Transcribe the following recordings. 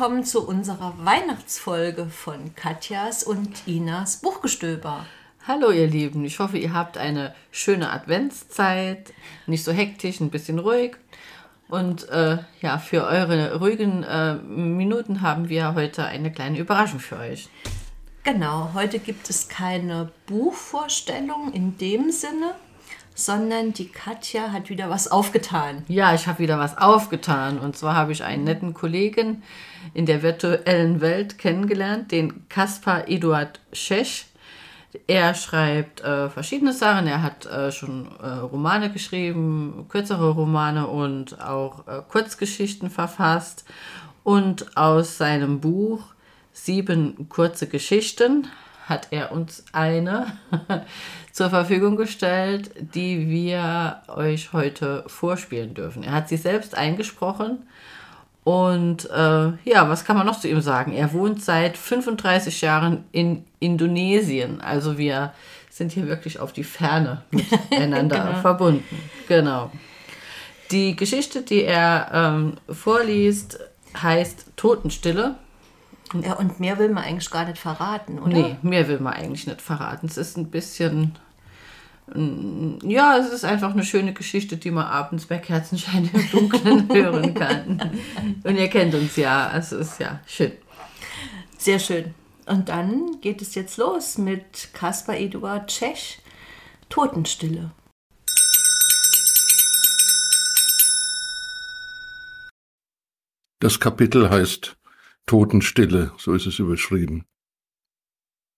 Willkommen zu unserer Weihnachtsfolge von Katjas und Inas Buchgestöber. Hallo ihr Lieben, ich hoffe, ihr habt eine schöne Adventszeit, nicht so hektisch, ein bisschen ruhig. Und äh, ja, für eure ruhigen äh, Minuten haben wir heute eine kleine Überraschung für euch. Genau, heute gibt es keine Buchvorstellung in dem Sinne, sondern die Katja hat wieder was aufgetan. Ja, ich habe wieder was aufgetan. Und zwar habe ich einen netten Kollegen in der virtuellen Welt kennengelernt, den Kaspar Eduard Schesch. Er schreibt äh, verschiedene Sachen. Er hat äh, schon äh, Romane geschrieben, kürzere Romane und auch äh, Kurzgeschichten verfasst. Und aus seinem Buch Sieben kurze Geschichten hat er uns eine zur Verfügung gestellt, die wir euch heute vorspielen dürfen. Er hat sie selbst eingesprochen und äh, ja, was kann man noch zu ihm sagen? Er wohnt seit 35 Jahren in Indonesien. Also wir sind hier wirklich auf die Ferne miteinander genau. verbunden. Genau. Die Geschichte, die er ähm, vorliest, heißt Totenstille. Ja, und mehr will man eigentlich gar nicht verraten, oder? Nee, mehr will man eigentlich nicht verraten. Es ist ein bisschen. Mm, ja, es ist einfach eine schöne Geschichte, die man abends bei Kerzenschein im Dunkeln hören kann. Und ihr kennt uns ja, es ist ja schön. Sehr schön. Und dann geht es jetzt los mit Kaspar Eduard Tschech, Totenstille. Das Kapitel heißt Totenstille, so ist es überschrieben.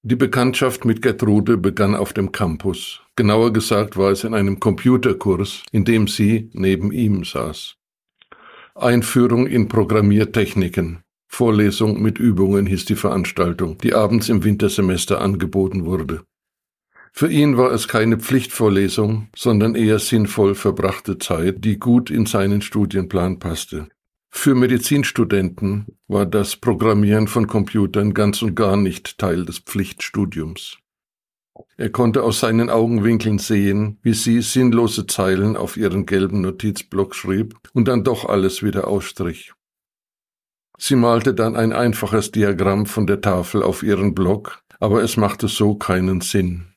Die Bekanntschaft mit Gertrude begann auf dem Campus. Genauer gesagt war es in einem Computerkurs, in dem sie neben ihm saß. Einführung in Programmiertechniken. Vorlesung mit Übungen hieß die Veranstaltung, die abends im Wintersemester angeboten wurde. Für ihn war es keine Pflichtvorlesung, sondern eher sinnvoll verbrachte Zeit, die gut in seinen Studienplan passte. Für Medizinstudenten war das Programmieren von Computern ganz und gar nicht Teil des Pflichtstudiums. Er konnte aus seinen Augenwinkeln sehen, wie sie sinnlose Zeilen auf ihren gelben Notizblock schrieb und dann doch alles wieder ausstrich. Sie malte dann ein einfaches Diagramm von der Tafel auf ihren Block, aber es machte so keinen Sinn.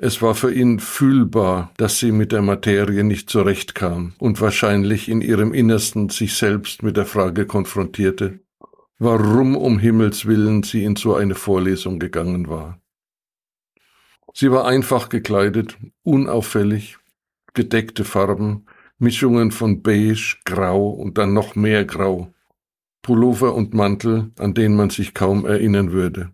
Es war für ihn fühlbar, dass sie mit der Materie nicht zurechtkam und wahrscheinlich in ihrem Innersten sich selbst mit der Frage konfrontierte, warum um Himmels willen sie in so eine Vorlesung gegangen war. Sie war einfach gekleidet, unauffällig, gedeckte Farben, Mischungen von beige, grau und dann noch mehr grau, Pullover und Mantel, an den man sich kaum erinnern würde,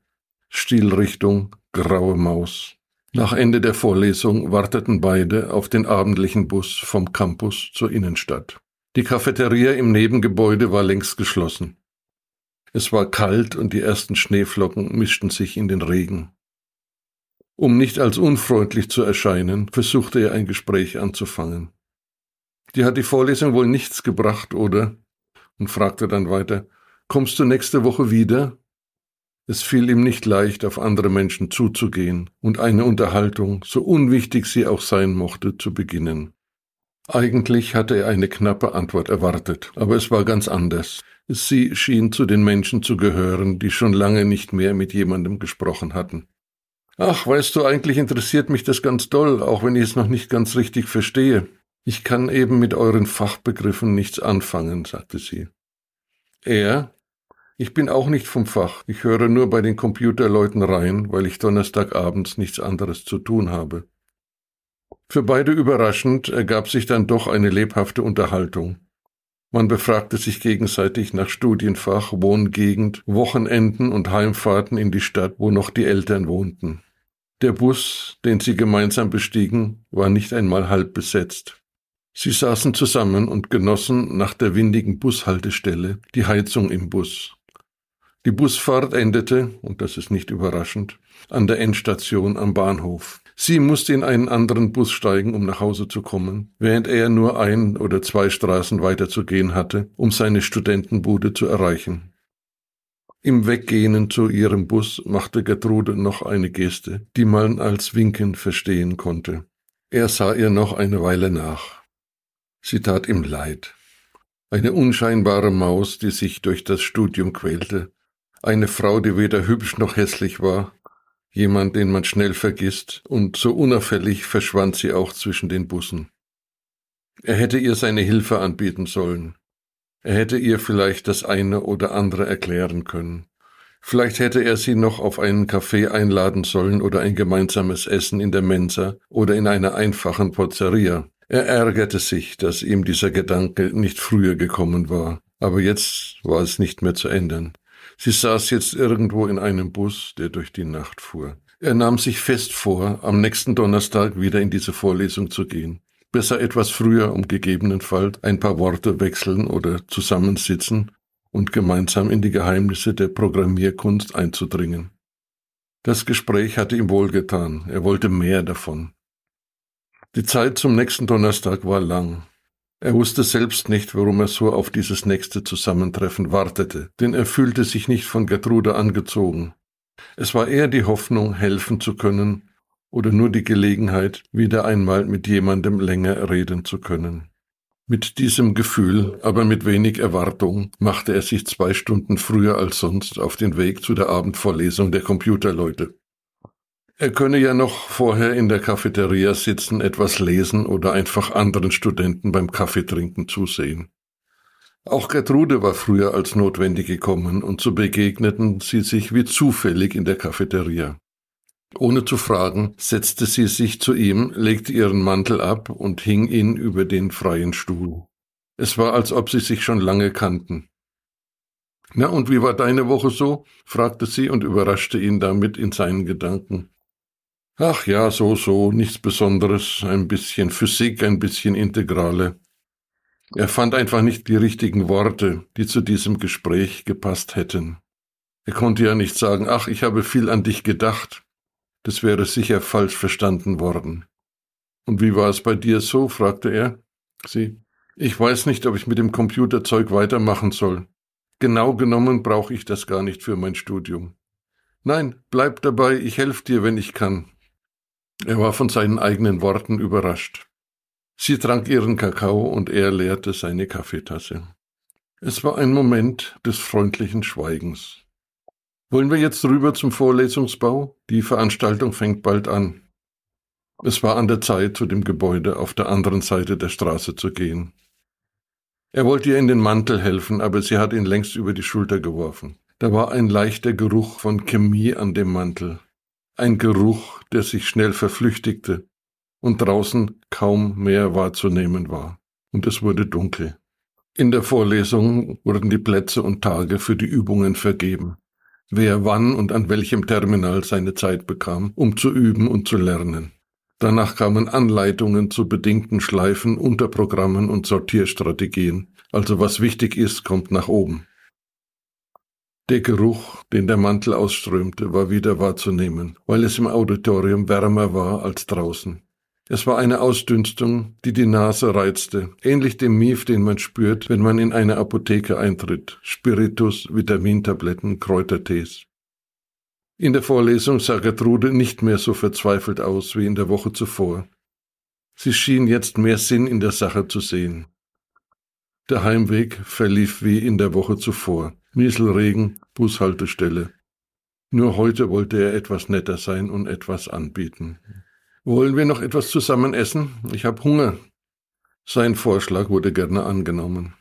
Stilrichtung graue Maus. Nach Ende der Vorlesung warteten beide auf den abendlichen Bus vom Campus zur Innenstadt. Die Cafeteria im Nebengebäude war längst geschlossen. Es war kalt und die ersten Schneeflocken mischten sich in den Regen. Um nicht als unfreundlich zu erscheinen, versuchte er ein Gespräch anzufangen. Die hat die Vorlesung wohl nichts gebracht, oder? und fragte dann weiter, kommst du nächste Woche wieder? Es fiel ihm nicht leicht, auf andere Menschen zuzugehen und eine Unterhaltung, so unwichtig sie auch sein mochte, zu beginnen. Eigentlich hatte er eine knappe Antwort erwartet, aber es war ganz anders. Sie schien zu den Menschen zu gehören, die schon lange nicht mehr mit jemandem gesprochen hatten. Ach, weißt du, eigentlich interessiert mich das ganz doll, auch wenn ich es noch nicht ganz richtig verstehe. Ich kann eben mit euren Fachbegriffen nichts anfangen, sagte sie. Er, ich bin auch nicht vom Fach. Ich höre nur bei den Computerleuten rein, weil ich Donnerstagabends nichts anderes zu tun habe. Für beide überraschend ergab sich dann doch eine lebhafte Unterhaltung. Man befragte sich gegenseitig nach Studienfach, Wohngegend, Wochenenden und Heimfahrten in die Stadt, wo noch die Eltern wohnten. Der Bus, den sie gemeinsam bestiegen, war nicht einmal halb besetzt. Sie saßen zusammen und genossen nach der windigen Bushaltestelle die Heizung im Bus. Die Busfahrt endete, und das ist nicht überraschend, an der Endstation am Bahnhof. Sie musste in einen anderen Bus steigen, um nach Hause zu kommen, während er nur ein oder zwei Straßen weiter zu gehen hatte, um seine Studentenbude zu erreichen. Im Weggehen zu ihrem Bus machte Gertrude noch eine Geste, die man als Winken verstehen konnte. Er sah ihr noch eine Weile nach. Sie tat ihm leid. Eine unscheinbare Maus, die sich durch das Studium quälte. Eine Frau, die weder hübsch noch hässlich war. Jemand, den man schnell vergisst. Und so unauffällig verschwand sie auch zwischen den Bussen. Er hätte ihr seine Hilfe anbieten sollen. Er hätte ihr vielleicht das eine oder andere erklären können. Vielleicht hätte er sie noch auf einen Kaffee einladen sollen oder ein gemeinsames Essen in der Mensa oder in einer einfachen Pozzeria. Er ärgerte sich, dass ihm dieser Gedanke nicht früher gekommen war, aber jetzt war es nicht mehr zu ändern. Sie saß jetzt irgendwo in einem Bus, der durch die Nacht fuhr. Er nahm sich fest vor, am nächsten Donnerstag wieder in diese Vorlesung zu gehen. Besser etwas früher, um gegebenenfalls ein paar Worte wechseln oder zusammensitzen und gemeinsam in die Geheimnisse der Programmierkunst einzudringen. Das Gespräch hatte ihm wohlgetan, er wollte mehr davon. Die Zeit zum nächsten Donnerstag war lang. Er wusste selbst nicht, warum er so auf dieses nächste Zusammentreffen wartete, denn er fühlte sich nicht von Gertrude angezogen. Es war eher die Hoffnung, helfen zu können oder nur die Gelegenheit, wieder einmal mit jemandem länger reden zu können. Mit diesem Gefühl, aber mit wenig Erwartung, machte er sich zwei Stunden früher als sonst auf den Weg zu der Abendvorlesung der Computerleute. Er könne ja noch vorher in der Cafeteria sitzen, etwas lesen oder einfach anderen Studenten beim Kaffeetrinken zusehen. Auch Gertrude war früher als notwendig gekommen und so begegneten sie sich wie zufällig in der Cafeteria. Ohne zu fragen, setzte sie sich zu ihm, legte ihren Mantel ab und hing ihn über den freien Stuhl. Es war, als ob sie sich schon lange kannten. Na, und wie war deine Woche so? fragte sie und überraschte ihn damit in seinen Gedanken. Ach ja, so, so, nichts Besonderes, ein bisschen Physik, ein bisschen Integrale. Er fand einfach nicht die richtigen Worte, die zu diesem Gespräch gepasst hätten. Er konnte ja nicht sagen, ach, ich habe viel an dich gedacht, das wäre sicher falsch verstanden worden. Und wie war es bei dir so? fragte er. Sie. Ich weiß nicht, ob ich mit dem Computerzeug weitermachen soll. Genau genommen brauche ich das gar nicht für mein Studium. Nein, bleib dabei, ich helfe dir, wenn ich kann. Er war von seinen eigenen Worten überrascht. Sie trank ihren Kakao und er leerte seine Kaffeetasse. Es war ein Moment des freundlichen Schweigens. Wollen wir jetzt rüber zum Vorlesungsbau? Die Veranstaltung fängt bald an. Es war an der Zeit, zu dem Gebäude auf der anderen Seite der Straße zu gehen. Er wollte ihr in den Mantel helfen, aber sie hat ihn längst über die Schulter geworfen. Da war ein leichter Geruch von Chemie an dem Mantel. Ein Geruch, der sich schnell verflüchtigte und draußen kaum mehr wahrzunehmen war. Und es wurde dunkel. In der Vorlesung wurden die Plätze und Tage für die Übungen vergeben wer wann und an welchem Terminal seine Zeit bekam, um zu üben und zu lernen. Danach kamen Anleitungen zu bedingten Schleifen, Unterprogrammen und Sortierstrategien. Also was wichtig ist, kommt nach oben. Der Geruch, den der Mantel ausströmte, war wieder wahrzunehmen, weil es im Auditorium wärmer war als draußen. Es war eine Ausdünstung, die die Nase reizte, ähnlich dem Mief, den man spürt, wenn man in eine Apotheke eintritt. Spiritus, Vitamintabletten, Kräutertees. In der Vorlesung sah Gertrude nicht mehr so verzweifelt aus wie in der Woche zuvor. Sie schien jetzt mehr Sinn in der Sache zu sehen. Der Heimweg verlief wie in der Woche zuvor. Nieselregen, Bushaltestelle. Nur heute wollte er etwas netter sein und etwas anbieten. Wollen wir noch etwas zusammen essen? Ich habe Hunger. Sein Vorschlag wurde gerne angenommen.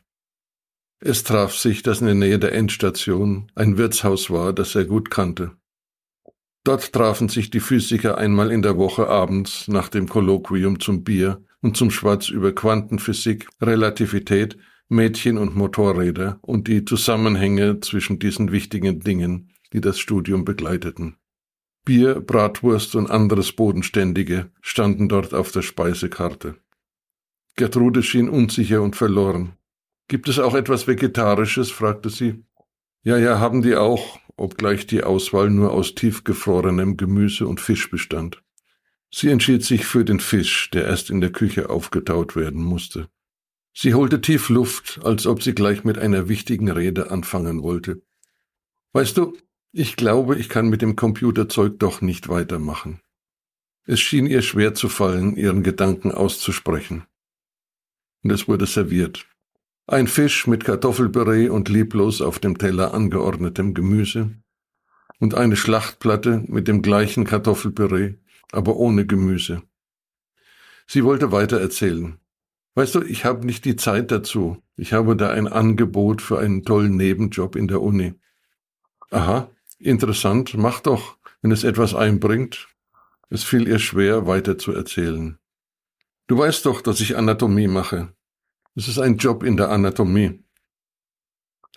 Es traf sich, dass in der Nähe der Endstation ein Wirtshaus war, das er gut kannte. Dort trafen sich die Physiker einmal in der Woche abends nach dem Kolloquium zum Bier und zum Schwatz über Quantenphysik, Relativität, Mädchen und Motorräder und die Zusammenhänge zwischen diesen wichtigen Dingen, die das Studium begleiteten. Bier, Bratwurst und anderes Bodenständige standen dort auf der Speisekarte. Gertrude schien unsicher und verloren. Gibt es auch etwas Vegetarisches? fragte sie. Ja, ja, haben die auch, obgleich die Auswahl nur aus tiefgefrorenem Gemüse und Fisch bestand. Sie entschied sich für den Fisch, der erst in der Küche aufgetaut werden musste. Sie holte tief Luft, als ob sie gleich mit einer wichtigen Rede anfangen wollte. Weißt du, ich glaube, ich kann mit dem Computerzeug doch nicht weitermachen. Es schien ihr schwer zu fallen, ihren Gedanken auszusprechen. Und es wurde serviert. Ein Fisch mit Kartoffelpüree und lieblos auf dem Teller angeordnetem Gemüse und eine Schlachtplatte mit dem gleichen Kartoffelpüree, aber ohne Gemüse. Sie wollte weiter erzählen. Weißt du, ich habe nicht die Zeit dazu. Ich habe da ein Angebot für einen tollen Nebenjob in der Uni. Aha, interessant, mach doch, wenn es etwas einbringt. Es fiel ihr schwer, weiter zu erzählen. Du weißt doch, dass ich Anatomie mache. Es ist ein Job in der Anatomie.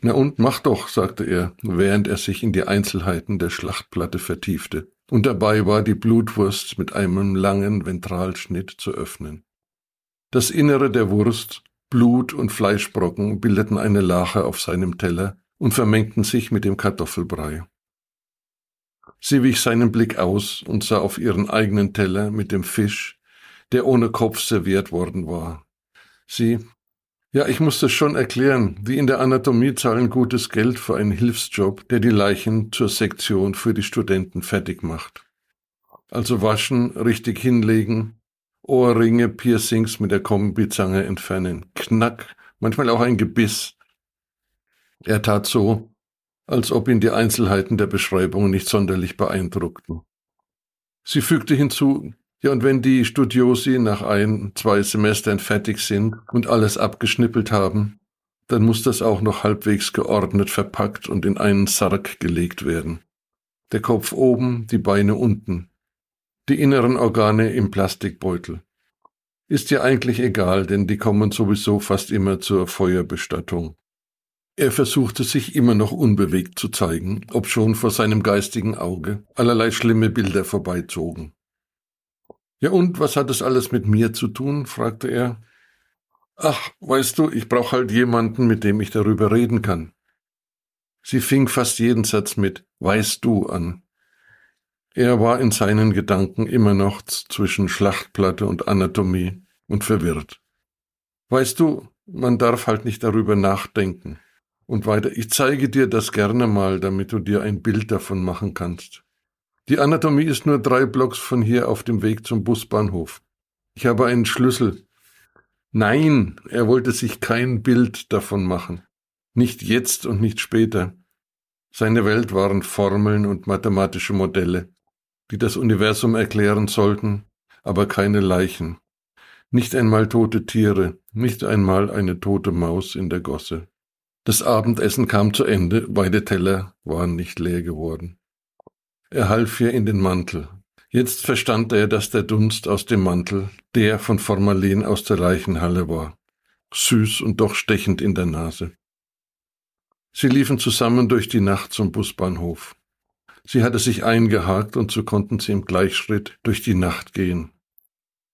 Na und, mach doch, sagte er, während er sich in die Einzelheiten der Schlachtplatte vertiefte, und dabei war die Blutwurst mit einem langen Ventralschnitt zu öffnen. Das Innere der Wurst, Blut und Fleischbrocken bildeten eine Lache auf seinem Teller und vermengten sich mit dem Kartoffelbrei. Sie wich seinen Blick aus und sah auf ihren eigenen Teller mit dem Fisch, der ohne Kopf serviert worden war. Sie, ja, ich muss das schon erklären, die in der Anatomie zahlen gutes Geld für einen Hilfsjob, der die Leichen zur Sektion für die Studenten fertig macht. Also waschen, richtig hinlegen, Ohrringe, Piercings mit der Kombizange entfernen. Knack, manchmal auch ein Gebiss. Er tat so, als ob ihn die Einzelheiten der Beschreibung nicht sonderlich beeindruckten. Sie fügte hinzu, ja, und wenn die Studiosi nach ein, zwei Semestern fertig sind und alles abgeschnippelt haben, dann muss das auch noch halbwegs geordnet verpackt und in einen Sarg gelegt werden. Der Kopf oben, die Beine unten, die inneren Organe im Plastikbeutel. Ist ja eigentlich egal, denn die kommen sowieso fast immer zur Feuerbestattung. Er versuchte sich immer noch unbewegt zu zeigen, obschon vor seinem geistigen Auge allerlei schlimme Bilder vorbeizogen. Ja und, was hat das alles mit mir zu tun? fragte er. Ach, weißt du, ich brauche halt jemanden, mit dem ich darüber reden kann. Sie fing fast jeden Satz mit Weißt du an. Er war in seinen Gedanken immer noch zwischen Schlachtplatte und Anatomie und verwirrt. Weißt du, man darf halt nicht darüber nachdenken. Und weiter, ich zeige dir das gerne mal, damit du dir ein Bild davon machen kannst. Die Anatomie ist nur drei Blocks von hier auf dem Weg zum Busbahnhof. Ich habe einen Schlüssel. Nein, er wollte sich kein Bild davon machen. Nicht jetzt und nicht später. Seine Welt waren Formeln und mathematische Modelle die das Universum erklären sollten, aber keine Leichen. Nicht einmal tote Tiere, nicht einmal eine tote Maus in der Gosse. Das Abendessen kam zu Ende, beide Teller waren nicht leer geworden. Er half ihr in den Mantel. Jetzt verstand er, dass der Dunst aus dem Mantel der von Formalin aus der Leichenhalle war. Süß und doch stechend in der Nase. Sie liefen zusammen durch die Nacht zum Busbahnhof. Sie hatte sich eingehakt und so konnten sie im Gleichschritt durch die Nacht gehen.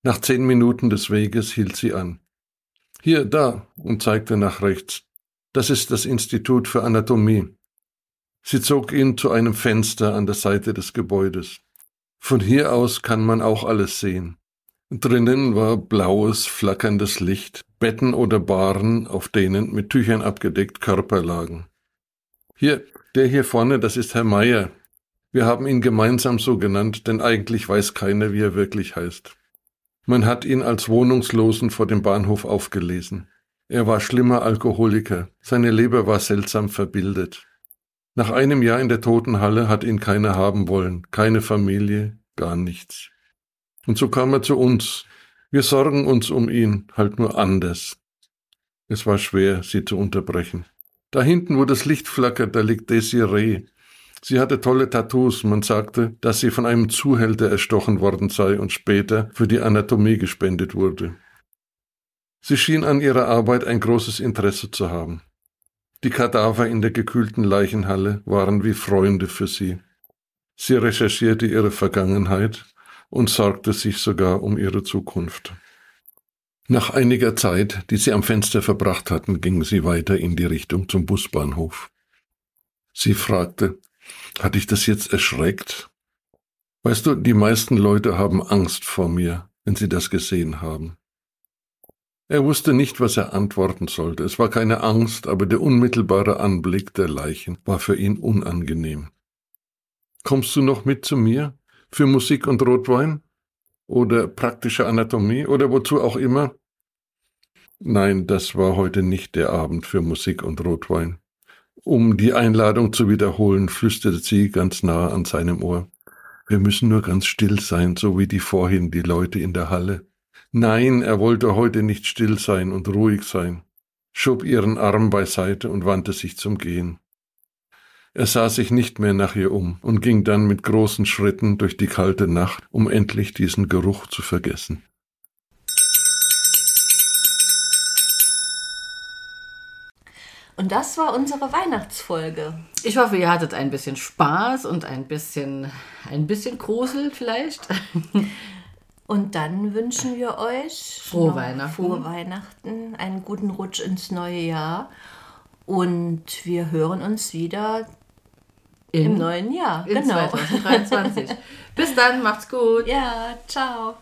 Nach zehn Minuten des Weges hielt sie an. Hier, da, und zeigte nach rechts. Das ist das Institut für Anatomie. Sie zog ihn zu einem Fenster an der Seite des Gebäudes. Von hier aus kann man auch alles sehen. Drinnen war blaues, flackerndes Licht, Betten oder Baren, auf denen mit Tüchern abgedeckt Körper lagen. Hier, der hier vorne, das ist Herr Meier, wir haben ihn gemeinsam so genannt, denn eigentlich weiß keiner, wie er wirklich heißt. Man hat ihn als Wohnungslosen vor dem Bahnhof aufgelesen. Er war schlimmer Alkoholiker, seine Leber war seltsam verbildet. Nach einem Jahr in der Totenhalle hat ihn keiner haben wollen, keine Familie, gar nichts. Und so kam er zu uns. Wir sorgen uns um ihn, halt nur anders. Es war schwer, sie zu unterbrechen. Da hinten, wo das Licht flackert, da liegt Desiree, Sie hatte tolle Tattoos. Man sagte, dass sie von einem Zuhälter erstochen worden sei und später für die Anatomie gespendet wurde. Sie schien an ihrer Arbeit ein großes Interesse zu haben. Die Kadaver in der gekühlten Leichenhalle waren wie Freunde für sie. Sie recherchierte ihre Vergangenheit und sorgte sich sogar um ihre Zukunft. Nach einiger Zeit, die sie am Fenster verbracht hatten, gingen sie weiter in die Richtung zum Busbahnhof. Sie fragte, hat dich das jetzt erschreckt? Weißt du, die meisten Leute haben Angst vor mir, wenn sie das gesehen haben. Er wusste nicht, was er antworten sollte. Es war keine Angst, aber der unmittelbare Anblick der Leichen war für ihn unangenehm. Kommst du noch mit zu mir? Für Musik und Rotwein? Oder praktische Anatomie? Oder wozu auch immer? Nein, das war heute nicht der Abend für Musik und Rotwein. Um die Einladung zu wiederholen, flüsterte sie ganz nah an seinem Ohr. Wir müssen nur ganz still sein, so wie die vorhin die Leute in der Halle. Nein, er wollte heute nicht still sein und ruhig sein, schob ihren Arm beiseite und wandte sich zum Gehen. Er sah sich nicht mehr nach ihr um und ging dann mit großen Schritten durch die kalte Nacht, um endlich diesen Geruch zu vergessen. Und das war unsere Weihnachtsfolge. Ich hoffe, ihr hattet ein bisschen Spaß und ein bisschen, ein bisschen Grusel vielleicht. Und dann wünschen wir euch Frohe Weihnachten. frohe Weihnachten, einen guten Rutsch ins neue Jahr. Und wir hören uns wieder im In, neuen Jahr. genau. 2023. Bis dann, macht's gut. Ja, ciao.